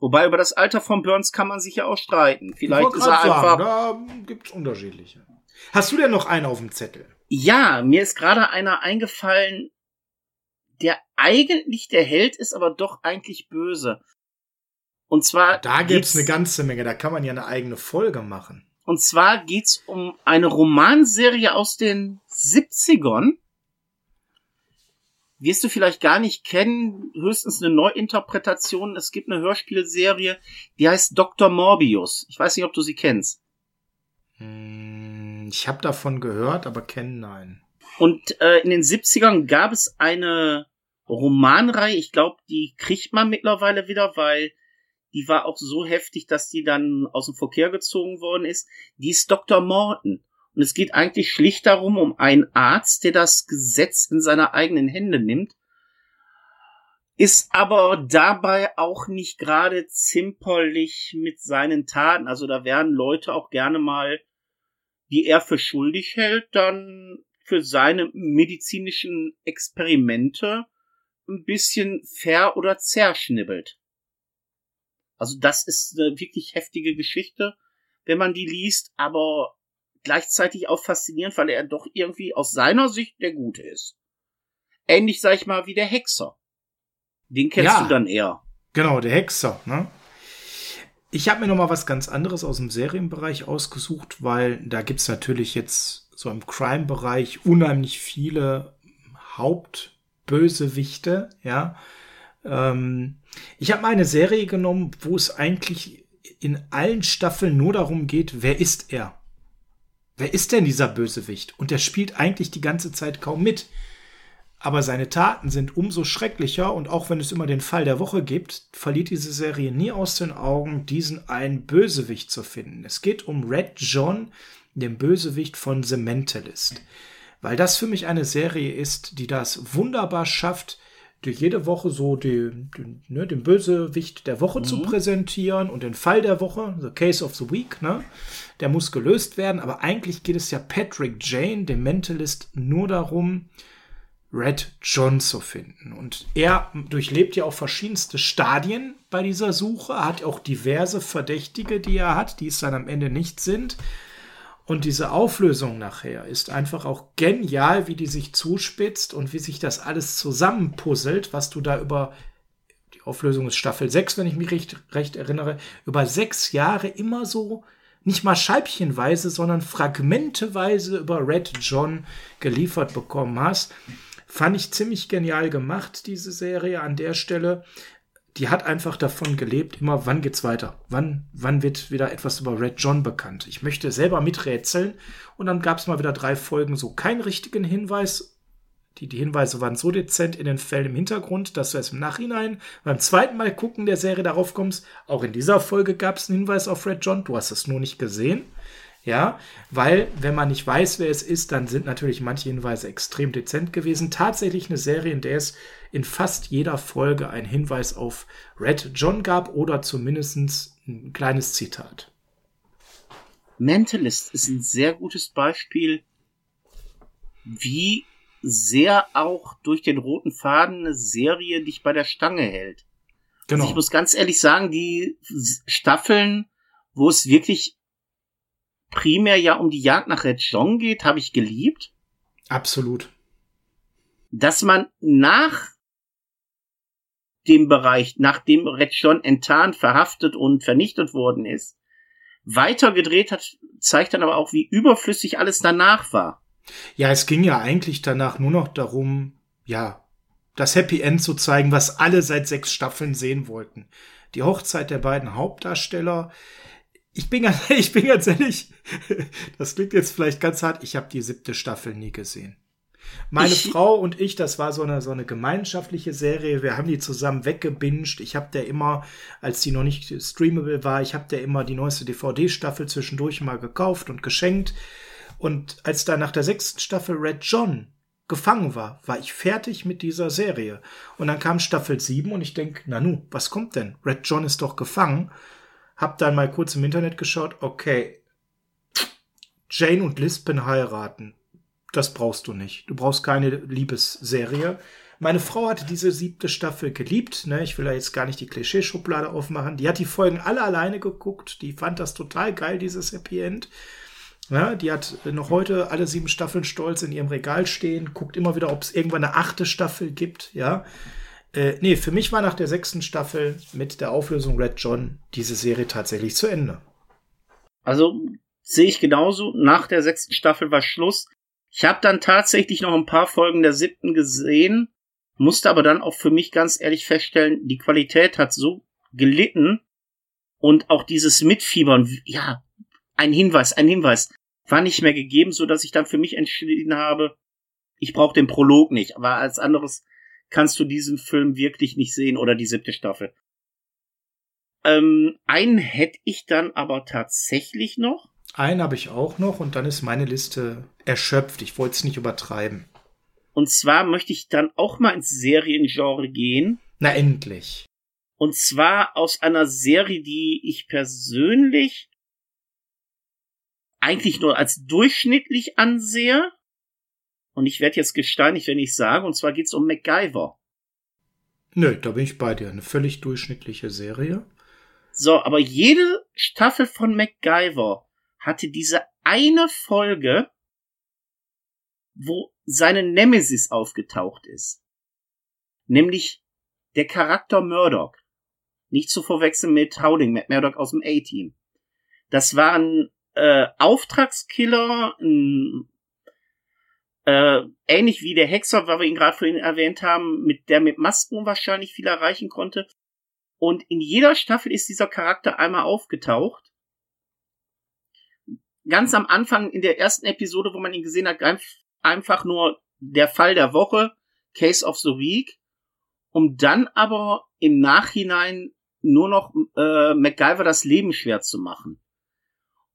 Wobei über das Alter von Burns kann man sich ja auch streiten. Vielleicht ist er einfach. da gibt's unterschiedliche. Hast du denn noch einen auf dem Zettel? Ja, mir ist gerade einer eingefallen, der eigentlich der Held ist, aber doch eigentlich böse. Und zwar. Da gibt's eine ganze Menge, da kann man ja eine eigene Folge machen. Und zwar geht's um eine Romanserie aus den 70ern. Wirst du vielleicht gar nicht kennen, höchstens eine Neuinterpretation. Es gibt eine Hörspielserie, die heißt Dr. Morbius. Ich weiß nicht, ob du sie kennst. Hm, ich habe davon gehört, aber kennen nein. Und äh, in den 70ern gab es eine Romanreihe, ich glaube, die kriegt man mittlerweile wieder, weil die war auch so heftig, dass die dann aus dem Verkehr gezogen worden ist. Die ist Dr. Morton. Und es geht eigentlich schlicht darum, um einen Arzt, der das Gesetz in seine eigenen Hände nimmt, ist aber dabei auch nicht gerade zimperlich mit seinen Taten. Also da werden Leute auch gerne mal, die er für schuldig hält, dann für seine medizinischen Experimente ein bisschen ver- oder zerschnibbelt. Also das ist eine wirklich heftige Geschichte, wenn man die liest, aber gleichzeitig auch faszinierend, weil er doch irgendwie aus seiner Sicht der Gute ist. Ähnlich, sag ich mal, wie der Hexer. Den kennst ja, du dann eher. Genau, der Hexer, ne? Ich habe mir noch mal was ganz anderes aus dem Serienbereich ausgesucht, weil da gibt's natürlich jetzt so im Crime-Bereich unheimlich viele Hauptbösewichte, ja. Ähm, ich habe mal eine Serie genommen, wo es eigentlich in allen Staffeln nur darum geht, wer ist er? Wer ist denn dieser Bösewicht? Und der spielt eigentlich die ganze Zeit kaum mit. Aber seine Taten sind umso schrecklicher und auch wenn es immer den Fall der Woche gibt, verliert diese Serie nie aus den Augen, diesen einen Bösewicht zu finden. Es geht um Red John, dem Bösewicht von The Mentalist. Weil das für mich eine Serie ist, die das wunderbar schafft, durch jede Woche so den, den, ne, den Bösewicht der Woche mhm. zu präsentieren und den Fall der Woche, the Case of the Week, ne? Der muss gelöst werden, aber eigentlich geht es ja Patrick Jane, dem Mentalist, nur darum, Red John zu finden. Und er durchlebt ja auch verschiedenste Stadien bei dieser Suche, hat auch diverse Verdächtige, die er hat, die es dann am Ende nicht sind. Und diese Auflösung nachher ist einfach auch genial, wie die sich zuspitzt und wie sich das alles zusammenpuzzelt, was du da über die Auflösung ist Staffel 6, wenn ich mich recht, recht erinnere, über sechs Jahre immer so nicht mal scheibchenweise, sondern fragmenteweise über Red John geliefert bekommen hast. Fand ich ziemlich genial gemacht, diese Serie an der Stelle die hat einfach davon gelebt, immer wann geht's weiter? Wann, wann wird wieder etwas über Red John bekannt? Ich möchte selber miträtseln. Und dann gab es mal wieder drei Folgen, so keinen richtigen Hinweis. Die, die Hinweise waren so dezent in den Fällen im Hintergrund, dass du erst im Nachhinein beim zweiten Mal gucken der Serie darauf kommst. Auch in dieser Folge gab es einen Hinweis auf Red John. Du hast es nur nicht gesehen. Ja, weil wenn man nicht weiß, wer es ist, dann sind natürlich manche Hinweise extrem dezent gewesen. Tatsächlich eine Serie, in der es in fast jeder Folge ein Hinweis auf Red John gab oder zumindest ein kleines Zitat. Mentalist ist ein sehr gutes Beispiel, wie sehr auch durch den roten Faden eine Serie dich bei der Stange hält. Genau. Also ich muss ganz ehrlich sagen, die Staffeln, wo es wirklich primär ja um die Jagd nach Red John geht, habe ich geliebt. Absolut. Dass man nach dem Bereich, nachdem Red John enttarnt, verhaftet und vernichtet worden ist, weitergedreht hat, zeigt dann aber auch, wie überflüssig alles danach war. Ja, es ging ja eigentlich danach nur noch darum, ja, das Happy End zu zeigen, was alle seit sechs Staffeln sehen wollten. Die Hochzeit der beiden Hauptdarsteller, ich bin ganz, ich bin ganz ehrlich, das klingt jetzt vielleicht ganz hart, ich habe die siebte Staffel nie gesehen. Meine ich, Frau und ich, das war so eine, so eine gemeinschaftliche Serie. Wir haben die zusammen weggebinged. Ich habe der immer, als die noch nicht streamable war, ich habe der immer die neueste DVD-Staffel zwischendurch mal gekauft und geschenkt. Und als da nach der sechsten Staffel Red John gefangen war, war ich fertig mit dieser Serie. Und dann kam Staffel 7 und ich denk, na nu, was kommt denn? Red John ist doch gefangen. Hab dann mal kurz im Internet geschaut, okay, Jane und Lisbon heiraten. Das brauchst du nicht. Du brauchst keine Liebesserie. Meine Frau hatte diese siebte Staffel geliebt. Ne? Ich will ja jetzt gar nicht die Klischeeschublade aufmachen. Die hat die Folgen alle alleine geguckt. Die fand das total geil, dieses Happy End. Ja, die hat noch heute alle sieben Staffeln stolz in ihrem Regal stehen, guckt immer wieder, ob es irgendwann eine achte Staffel gibt. Ja, Äh, nee, für mich war nach der sechsten Staffel mit der Auflösung Red John diese Serie tatsächlich zu Ende. Also sehe ich genauso. Nach der sechsten Staffel war Schluss. Ich habe dann tatsächlich noch ein paar Folgen der siebten gesehen, musste aber dann auch für mich ganz ehrlich feststellen, die Qualität hat so gelitten und auch dieses Mitfiebern, ja, ein Hinweis, ein Hinweis war nicht mehr gegeben, so dass ich dann für mich entschieden habe, ich brauche den Prolog nicht, aber als anderes kannst du diesen Film wirklich nicht sehen oder die siebte Staffel. Ähm, einen hätte ich dann aber tatsächlich noch. Einen habe ich auch noch und dann ist meine Liste erschöpft. Ich wollte es nicht übertreiben. Und zwar möchte ich dann auch mal ins Seriengenre gehen. Na endlich. Und zwar aus einer Serie, die ich persönlich eigentlich nur als durchschnittlich ansehe. Und ich werde jetzt gesteinigt, wenn ich sage, und zwar geht's um MacGyver. Nö, da bin ich bei dir. Eine völlig durchschnittliche Serie. So, aber jede Staffel von MacGyver hatte diese eine Folge, wo seine Nemesis aufgetaucht ist. Nämlich der Charakter Murdoch. Nicht zu verwechseln mit Howling, Matt Murdoch aus dem A-Team. Das war ein äh, Auftragskiller, ein, äh, ähnlich wie der Hexer, weil wir ihn gerade vorhin erwähnt haben, mit der mit Masken wahrscheinlich viel erreichen konnte. Und in jeder Staffel ist dieser Charakter einmal aufgetaucht. Ganz am Anfang in der ersten Episode, wo man ihn gesehen hat, einfach nur der Fall der Woche, Case of the Week, um dann aber im Nachhinein nur noch äh, MacGyver das Leben schwer zu machen.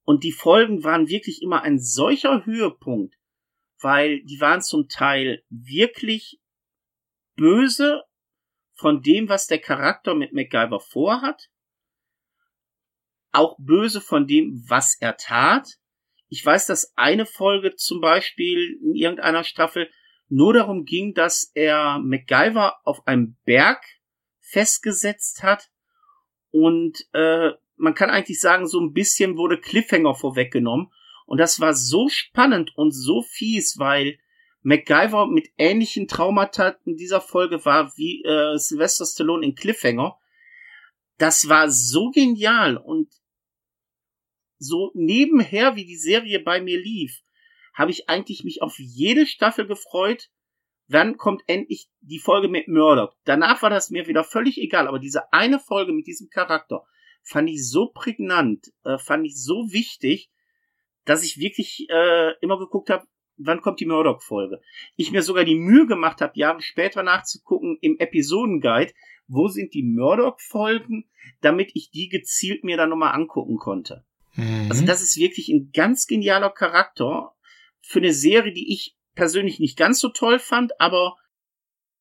Und die Folgen waren wirklich immer ein solcher Höhepunkt, weil die waren zum Teil wirklich böse von dem, was der Charakter mit MacGyver vorhat, auch böse von dem, was er tat. Ich weiß, dass eine Folge zum Beispiel in irgendeiner Staffel nur darum ging, dass er MacGyver auf einem Berg festgesetzt hat und äh, man kann eigentlich sagen, so ein bisschen wurde Cliffhanger vorweggenommen. Und das war so spannend und so fies, weil MacGyver mit ähnlichen Traumata in dieser Folge war wie äh, Sylvester Stallone in Cliffhanger. Das war so genial und so nebenher, wie die Serie bei mir lief, habe ich eigentlich mich auf jede Staffel gefreut. Wann kommt endlich die Folge mit Murdoch? Danach war das mir wieder völlig egal, aber diese eine Folge mit diesem Charakter fand ich so prägnant, äh, fand ich so wichtig, dass ich wirklich äh, immer geguckt habe, wann kommt die Murdoch-Folge. Ich mir sogar die Mühe gemacht habe, Jahre später nachzugucken im Episodenguide, wo sind die Murdoch-Folgen, damit ich die gezielt mir dann nochmal angucken konnte. Mhm. Also das ist wirklich ein ganz genialer Charakter für eine Serie, die ich persönlich nicht ganz so toll fand, aber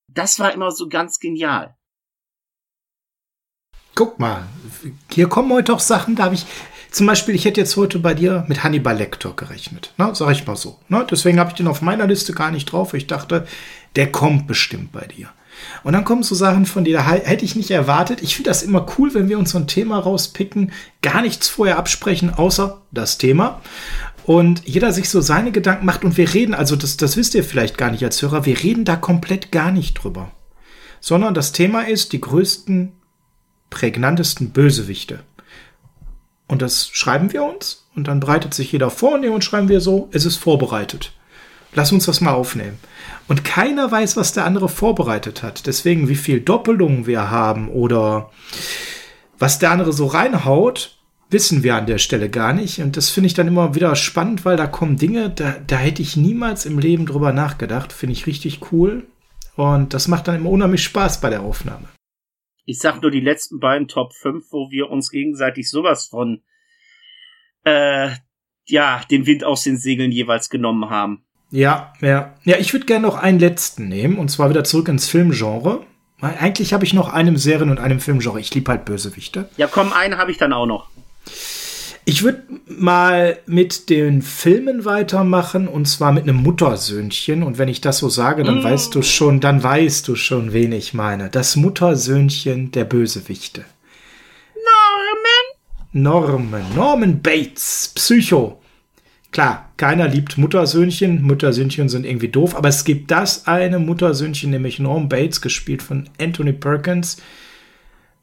das war immer so ganz genial. Guck mal, hier kommen heute auch Sachen, da habe ich, zum Beispiel, ich hätte jetzt heute bei dir mit Hannibal Lecter gerechnet, ne? sag ich mal so. Ne? Deswegen habe ich den auf meiner Liste gar nicht drauf. Ich dachte, der kommt bestimmt bei dir. Und dann kommen so Sachen von dir, da hätte ich nicht erwartet. Ich finde das immer cool, wenn wir uns so ein Thema rauspicken, gar nichts vorher absprechen, außer das Thema. Und jeder sich so seine Gedanken macht und wir reden, also das, das wisst ihr vielleicht gar nicht als Hörer, wir reden da komplett gar nicht drüber. Sondern das Thema ist die größten prägnantesten Bösewichte. Und das schreiben wir uns und dann bereitet sich jeder vor und schreiben wir so, es ist vorbereitet. Lass uns das mal aufnehmen. Und keiner weiß, was der andere vorbereitet hat. Deswegen, wie viel Doppelungen wir haben oder was der andere so reinhaut, wissen wir an der Stelle gar nicht. Und das finde ich dann immer wieder spannend, weil da kommen Dinge, da, da hätte ich niemals im Leben drüber nachgedacht. Finde ich richtig cool. Und das macht dann immer unheimlich Spaß bei der Aufnahme. Ich sag nur die letzten beiden Top 5, wo wir uns gegenseitig sowas von äh, ja, den Wind aus den Segeln jeweils genommen haben. Ja, ja. Ja, ich würde gerne noch einen letzten nehmen, und zwar wieder zurück ins Filmgenre. Eigentlich habe ich noch einen Serien- und einem Filmgenre. Ich liebe halt Bösewichte. Ja, komm, einen habe ich dann auch noch. Ich würde mal mit den Filmen weitermachen und zwar mit einem Muttersöhnchen. Und wenn ich das so sage, dann mm. weißt du schon, dann weißt du schon, wen ich meine. Das Muttersöhnchen der Bösewichte. Norman. Norman. Norman Bates. Psycho. klar, keiner liebt Muttersöhnchen. Muttersöhnchen sind irgendwie doof, aber es gibt das eine Muttersöhnchen, nämlich Norm Bates, gespielt von Anthony Perkins,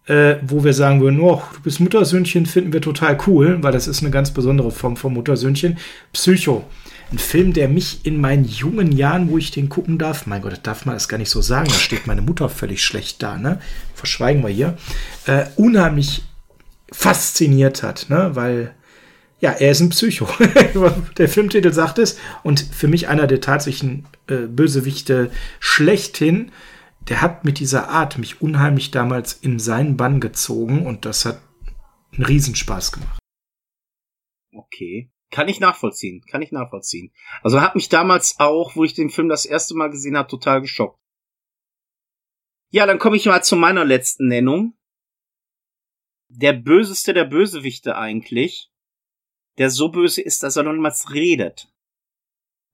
äh, wo wir sagen würden, oh, du bist Muttersöhnchen, finden wir total cool, weil das ist eine ganz besondere Form von Muttersöhnchen. Psycho. Ein Film, der mich in meinen jungen Jahren, wo ich den gucken darf, mein Gott, das darf man das gar nicht so sagen, da steht meine Mutter völlig schlecht da, ne? Verschweigen wir hier. Äh, unheimlich fasziniert hat, ne? Weil ja, er ist ein Psycho. der Filmtitel sagt es. Und für mich einer der tatsächlichen äh, Bösewichte schlechthin. Der hat mit dieser Art mich unheimlich damals in seinen Bann gezogen und das hat einen Riesenspaß gemacht. Okay. Kann ich nachvollziehen. Kann ich nachvollziehen. Also hat mich damals auch, wo ich den Film das erste Mal gesehen habe, total geschockt. Ja, dann komme ich mal zu meiner letzten Nennung. Der böseste der Bösewichte eigentlich der so böse ist, dass er noch niemals redet.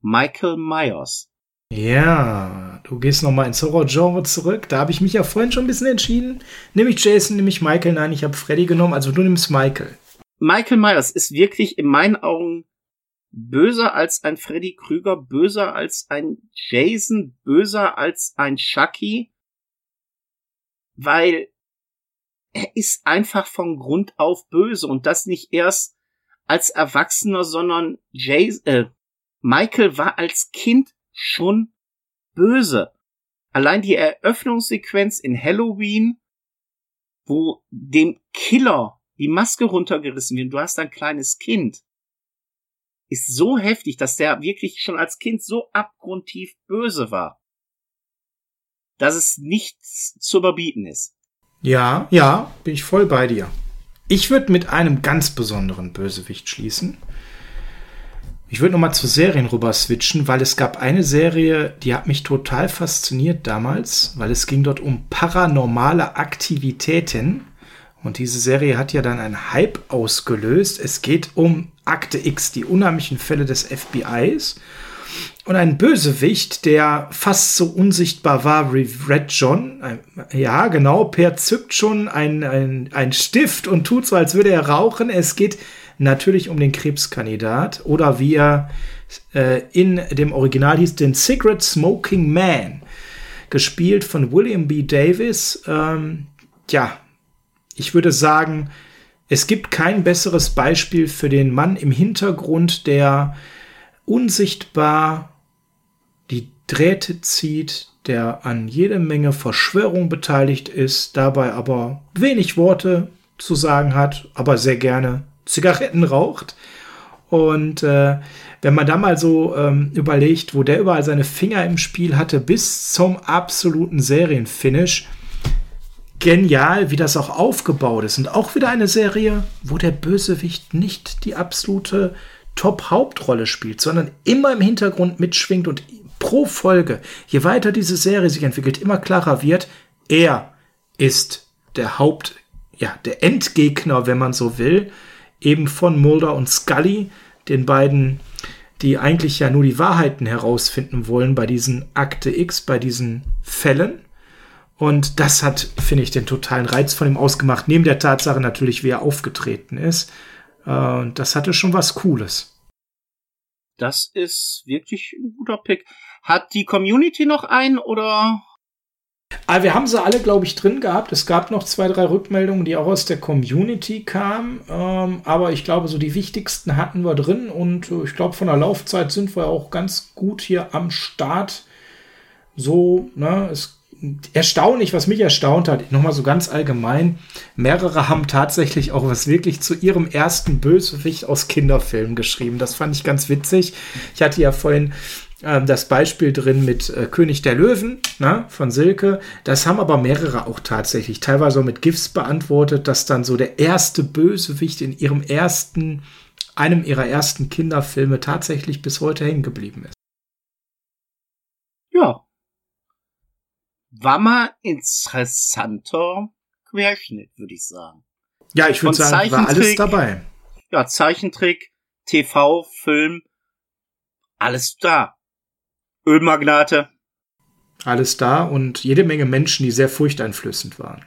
Michael Myers. Ja, du gehst noch mal ins Horror-Genre zurück. Da habe ich mich ja vorhin schon ein bisschen entschieden. Nehme ich Jason, nehme ich Michael. Nein, ich habe Freddy genommen. Also du nimmst Michael. Michael Myers ist wirklich in meinen Augen böser als ein Freddy Krüger, böser als ein Jason, böser als ein Chucky, weil er ist einfach von Grund auf böse und das nicht erst als Erwachsener, sondern Jay, äh, Michael war als Kind schon böse. Allein die Eröffnungssequenz in Halloween, wo dem Killer die Maske runtergerissen wird, du hast ein kleines Kind, ist so heftig, dass der wirklich schon als Kind so abgrundtief böse war, dass es nichts zu überbieten ist. Ja, ja, bin ich voll bei dir. Ich würde mit einem ganz besonderen Bösewicht schließen. Ich würde nochmal zu Serien rüber switchen, weil es gab eine Serie, die hat mich total fasziniert damals, weil es ging dort um paranormale Aktivitäten. Und diese Serie hat ja dann einen Hype ausgelöst. Es geht um Akte X, die unheimlichen Fälle des FBIs. Und ein Bösewicht, der fast so unsichtbar war wie Red John. Ja, genau, Per zückt schon ein, ein, ein Stift und tut so, als würde er rauchen. Es geht natürlich um den Krebskandidat oder wie er äh, in dem Original hieß, den Secret Smoking Man. Gespielt von William B. Davis. Ähm, ja, ich würde sagen, es gibt kein besseres Beispiel für den Mann im Hintergrund, der unsichtbar die Drähte zieht, der an jede Menge Verschwörung beteiligt ist, dabei aber wenig Worte zu sagen hat, aber sehr gerne Zigaretten raucht. Und äh, wenn man da mal so ähm, überlegt, wo der überall seine Finger im Spiel hatte, bis zum absoluten Serienfinish, genial, wie das auch aufgebaut ist. Und auch wieder eine Serie, wo der Bösewicht nicht die absolute Top-Hauptrolle spielt, sondern immer im Hintergrund mitschwingt und pro Folge, je weiter diese Serie sich entwickelt, immer klarer wird, er ist der Haupt, ja, der Endgegner, wenn man so will, eben von Mulder und Scully, den beiden, die eigentlich ja nur die Wahrheiten herausfinden wollen bei diesen Akte X, bei diesen Fällen. Und das hat, finde ich, den totalen Reiz von ihm ausgemacht, neben der Tatsache natürlich, wie er aufgetreten ist. Äh, das hatte schon was Cooles. Das ist wirklich ein guter Pick. Hat die Community noch einen oder? Ah, wir haben sie alle, glaube ich, drin gehabt. Es gab noch zwei, drei Rückmeldungen, die auch aus der Community kamen. Ähm, aber ich glaube, so die wichtigsten hatten wir drin. Und äh, ich glaube, von der Laufzeit sind wir auch ganz gut hier am Start. So, ne, es erstaunlich, was mich erstaunt hat, nochmal so ganz allgemein, mehrere haben tatsächlich auch was wirklich zu ihrem ersten Bösewicht aus Kinderfilmen geschrieben. Das fand ich ganz witzig. Ich hatte ja vorhin ähm, das Beispiel drin mit äh, König der Löwen na, von Silke. Das haben aber mehrere auch tatsächlich, teilweise auch mit GIFs beantwortet, dass dann so der erste Bösewicht in ihrem ersten, einem ihrer ersten Kinderfilme tatsächlich bis heute hängen geblieben ist. Ja, war mal interessanter Querschnitt, würde ich sagen. Ja, ich würde sagen, war alles dabei. Ja, Zeichentrick, TV, Film, alles da. Ölmagnate. Alles da und jede Menge Menschen, die sehr furchteinflößend waren.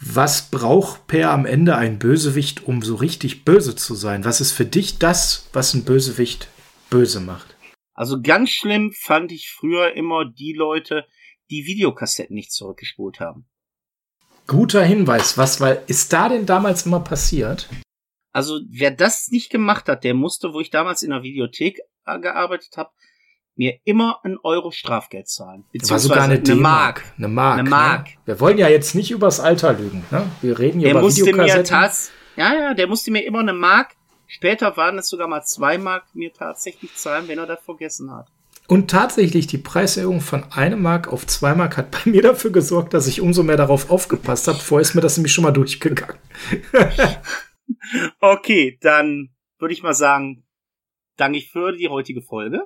Was braucht Per am Ende ein Bösewicht, um so richtig böse zu sein? Was ist für dich das, was ein Bösewicht böse macht? Also ganz schlimm fand ich früher immer die Leute, die Videokassetten nicht zurückgespult haben. Guter Hinweis. Was weil ist da denn damals immer passiert? Also wer das nicht gemacht hat, der musste, wo ich damals in der Videothek äh, gearbeitet habe, mir immer ein Euro Strafgeld zahlen. War sogar eine, eine Mark. Eine Mark. Eine Mark. Ne? Wir wollen ja jetzt nicht übers Alter lügen. Ne? Wir reden hier der über musste mir tats Ja, ja, der musste mir immer eine Mark. Später waren es sogar mal zwei Mark mir tatsächlich zahlen, wenn er das vergessen hat. Und tatsächlich, die Preiserhöhung von einem Mark auf zwei Mark hat bei mir dafür gesorgt, dass ich umso mehr darauf aufgepasst habe. Vorher ist mir das nämlich schon mal durchgegangen. okay, dann würde ich mal sagen, danke ich für die heutige Folge.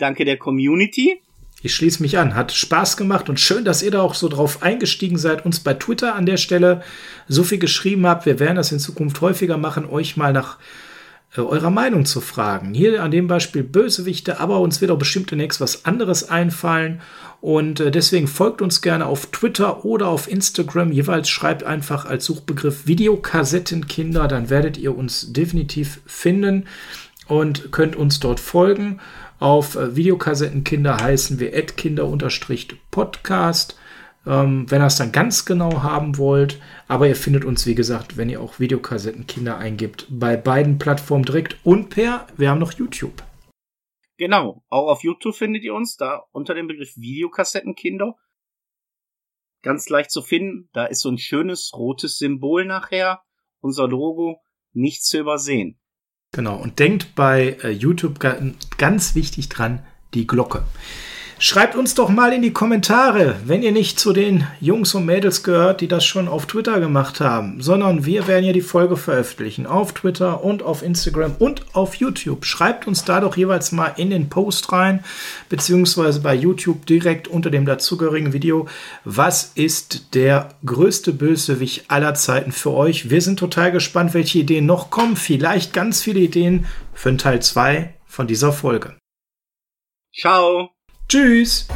Danke der Community. Ich schließe mich an. Hat Spaß gemacht und schön, dass ihr da auch so drauf eingestiegen seid, uns bei Twitter an der Stelle so viel geschrieben habt. Wir werden das in Zukunft häufiger machen, euch mal nach äh, eurer Meinung zu fragen. Hier an dem Beispiel Bösewichte, aber uns wird auch bestimmt demnächst was anderes einfallen. Und äh, deswegen folgt uns gerne auf Twitter oder auf Instagram. Jeweils schreibt einfach als Suchbegriff Videokassettenkinder, dann werdet ihr uns definitiv finden und könnt uns dort folgen. Auf äh, Videokassettenkinder heißen wir adkinder-podcast. Ähm, wenn ihr es dann ganz genau haben wollt. Aber ihr findet uns, wie gesagt, wenn ihr auch Videokassettenkinder eingibt, bei beiden Plattformen direkt und per, wir haben noch YouTube. Genau, auch auf YouTube findet ihr uns da unter dem Begriff Videokassettenkinder. Ganz leicht zu finden, da ist so ein schönes rotes Symbol nachher, unser Logo, nicht zu übersehen. Genau, und denkt bei äh, YouTube ganz wichtig dran, die Glocke. Schreibt uns doch mal in die Kommentare, wenn ihr nicht zu den Jungs und Mädels gehört, die das schon auf Twitter gemacht haben, sondern wir werden ja die Folge veröffentlichen auf Twitter und auf Instagram und auf YouTube. Schreibt uns da doch jeweils mal in den Post rein, beziehungsweise bei YouTube direkt unter dem dazugehörigen Video, was ist der größte Bösewicht aller Zeiten für euch? Wir sind total gespannt, welche Ideen noch kommen. Vielleicht ganz viele Ideen für einen Teil 2 von dieser Folge. Ciao! Tschüss!